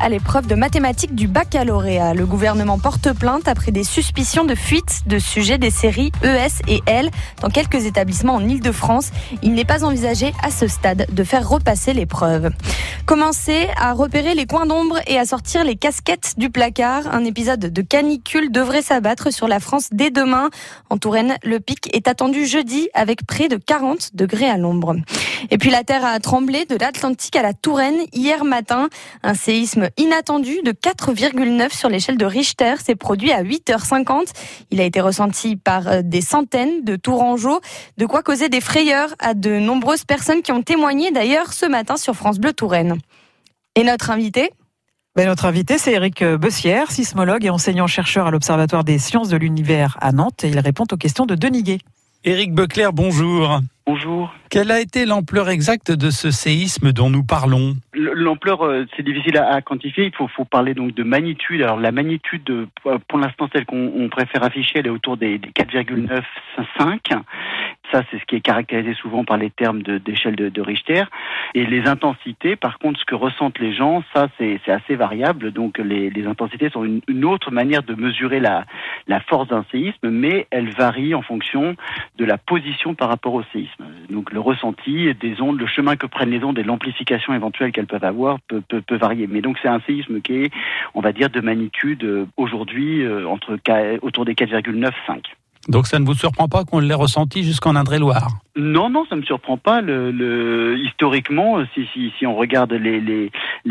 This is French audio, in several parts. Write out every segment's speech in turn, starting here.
à l'épreuve de mathématiques du baccalauréat. Le gouvernement porte plainte après des suspicions de fuite de sujets des séries ES et L dans quelques établissements en Ile-de-France. Il n'est pas envisagé à ce stade de faire repasser l'épreuve. Commencer à repérer les coins d'ombre et à sortir les casquettes du placard. Un épisode de canicule devrait s'abattre sur la France dès demain. En Touraine, le pic est attendu jeudi avec près de 40 degrés à l'ombre. Et puis la terre a tremblé de l'Atlantique à la Touraine hier matin. Un séisme inattendu de 4,9 sur l'échelle de Richter s'est produit à 8h50. Il a été ressenti par euh, des centaines de Tourangeaux, de quoi causer des frayeurs à de nombreuses personnes qui ont témoigné d'ailleurs ce matin sur France Bleu Touraine. Et notre invité? Ben, notre invité, c'est Eric Bessière, sismologue et enseignant-chercheur à l'Observatoire des sciences de l'univers à Nantes. Et il répond aux questions de Denis Gué. Éric Beclerc, bonjour. Bonjour. Quelle a été l'ampleur exacte de ce séisme dont nous parlons L'ampleur, euh, c'est difficile à, quantifier. Il faut, faut, parler donc de magnitude. Alors la magnitude, euh, pour l'instant, celle qu'on préfère afficher, elle est autour des, des 4,95. Ça, c'est ce qui est caractérisé souvent par les termes d'échelle de, de, Richter. Et les intensités, par contre, ce que ressentent les gens, ça, c'est assez variable. Donc, les, intensités sont une, autre manière de mesurer la, force d'un séisme, mais elles varient en fonction de la position par rapport au séisme. Donc, le ressenti des ondes, le chemin que prennent les ondes et l'amplification éventuelle qu'elles peuvent avoir peut, varier. Mais donc, c'est un séisme qui est, on va dire, de magnitude euh, aujourd'hui euh, autour des 4,9-5. Donc ça ne vous surprend pas qu'on l'ait ressenti jusqu'en Indre-et-Loire? Non, non, ça ne me surprend pas. Historiquement, si, on regarde les,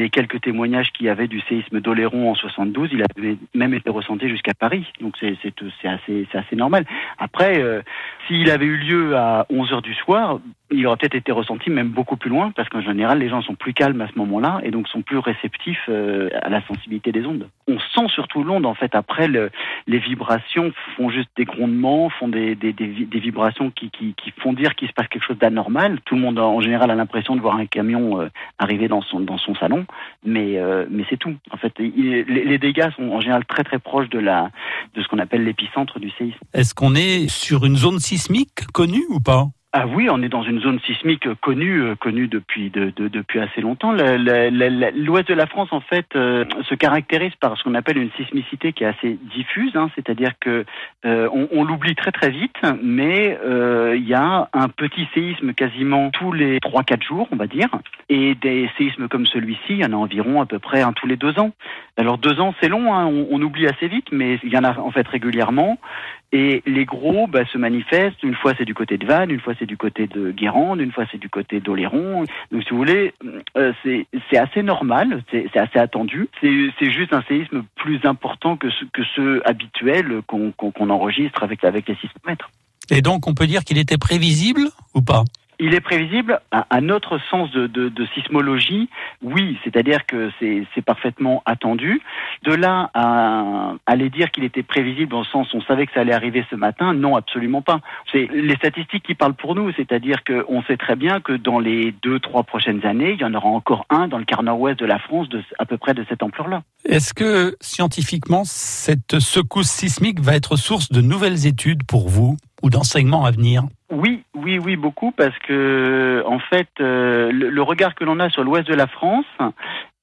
quelques témoignages qu'il y avait du séisme d'Oléron en 72, il avait même été ressenti jusqu'à Paris. Donc c'est assez, normal. Après, euh, s'il avait eu lieu à 11 heures du soir, il aurait peut-être été ressenti même beaucoup plus loin, parce qu'en général, les gens sont plus calmes à ce moment-là et donc sont plus réceptifs euh, à la sensibilité des ondes. On sent surtout l'onde, en fait. Après, le, les vibrations font juste des grondements, font des, des, vibrations qui, qui, font dire qu'il se passe quelque chose d'anormal. Tout le monde, en général, a l'impression de voir un camion euh, arriver dans son, dans son salon, mais, euh, mais c'est tout. En fait, les, dégâts sont en général très très proches de, la, de ce qu'on appelle l'épicentre du séisme. Est-ce qu'on est sur une zone sismique connue ou pas? Ah oui, on est dans une zone sismique connue, euh, connue depuis de, de, depuis assez longtemps. L'ouest de la France, en fait, euh, se caractérise par ce qu'on appelle une sismicité qui est assez diffuse, hein, c'est-à-dire que euh, on, on l'oublie très très vite, mais il y a un petit séisme quasiment tous les 3-4 jours, on va dire, et des séismes comme celui-ci, il y en a environ à peu près un tous les deux ans. Alors deux ans, c'est long, hein, on, on, oublie assez vite, mais il y en a en fait régulièrement. Et les gros bah, se manifestent, une fois c'est du côté de Vannes, une fois c'est du côté de Guérande, une fois c'est du côté d'Oléron. Donc si vous voulez, euh, c'est assez normal, c'est assez attendu. C'est juste un séisme plus important que, que ceux habituels qu'on qu enregistre avec, avec les sismomètres. Et donc on peut dire qu'il était prévisible ou pas? Il est prévisible à, notre sens de, sismologie, oui, c'est-à-dire que c'est parfaitement attendu. De là à aller dire qu'il était prévisible dans le sens on savait que ça allait arriver ce matin, non, absolument pas. C'est les statistiques qui parlent pour nous, c'est-à-dire qu'on sait très bien que dans les deux, trois prochaines années, il y en aura encore un dans le quart nord-ouest de la France à peu près de cette ampleur-là. Est-ce que scientifiquement, cette secousse sismique va être source de nouvelles études pour vous ou d'enseignements à venir? Oui, oui, oui, beaucoup, parce que en fait, euh, le, regard que l'on a sur l'ouest de la France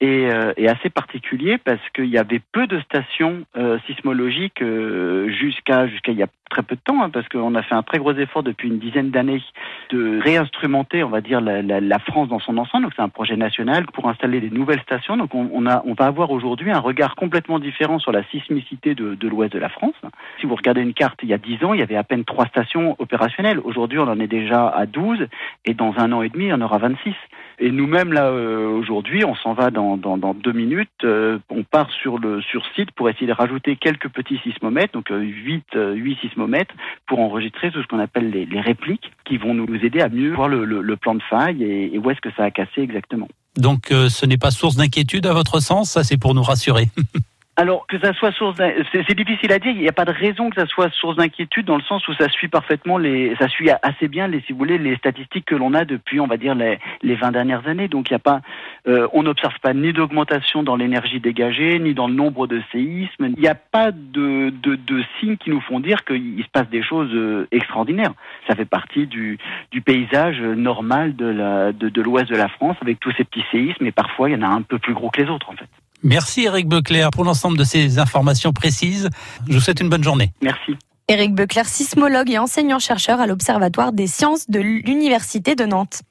est, euh, assez particulier parce qu'il y avait peu de stations euh, sismologiques euh, jusqu'à jusqu'à il y a très peu de temps, hein, parce qu'on a fait un très gros effort depuis une dizaine d'années de réinstrumenter, on va dire, la, France dans son ensemble. Donc c'est un projet national pour installer des nouvelles stations. Donc on, a, on va avoir aujourd'hui un regard complètement différent sur la sismicité de, l'ouest de la France. Si vous regardez une carte, il y a dix ans, il y avait à peine trois stations opérationnelles. On en est déjà à 12 et dans un an et demi, en aura 26. Et nous-mêmes, là, euh, aujourd'hui, on s'en va dans, dans, deux minutes. Euh, on part sur le sur site pour essayer de rajouter quelques petits sismomètres, donc euh, 8, euh, 8 sismomètres, pour enregistrer tout ce qu'on appelle les, répliques, qui vont nous aider à mieux voir le, le, plan de faille et, et où est-ce que ça a cassé exactement. Donc, ce n'est pas source d'inquiétude à votre sens, ça c'est pour nous rassurer. Alors que ça soit source, c'est difficile à dire. Il n'y a pas de raison que ça soit source d'inquiétude dans le sens où ça suit parfaitement les, ça suit assez bien les, si vous voulez, les statistiques que l'on a depuis, on va dire les, les 20 dernières années. Donc il n'y a pas, euh, on n'observe pas ni d'augmentation dans l'énergie dégagée, ni dans le nombre de séismes. Il n'y a pas de, de, de, signes qui nous font dire qu'il se passe des choses euh, extraordinaires. Ça fait partie du, du paysage normal de la, de, de l'ouest de la France avec tous ces petits séismes et parfois il y en a un peu plus gros que les autres en fait. Merci Eric Beclerc pour l'ensemble de ces informations précises. Je vous souhaite une bonne journée. Merci. Éric Beclerc, sismologue et enseignant-chercheur à l'Observatoire des sciences de l'Université de Nantes.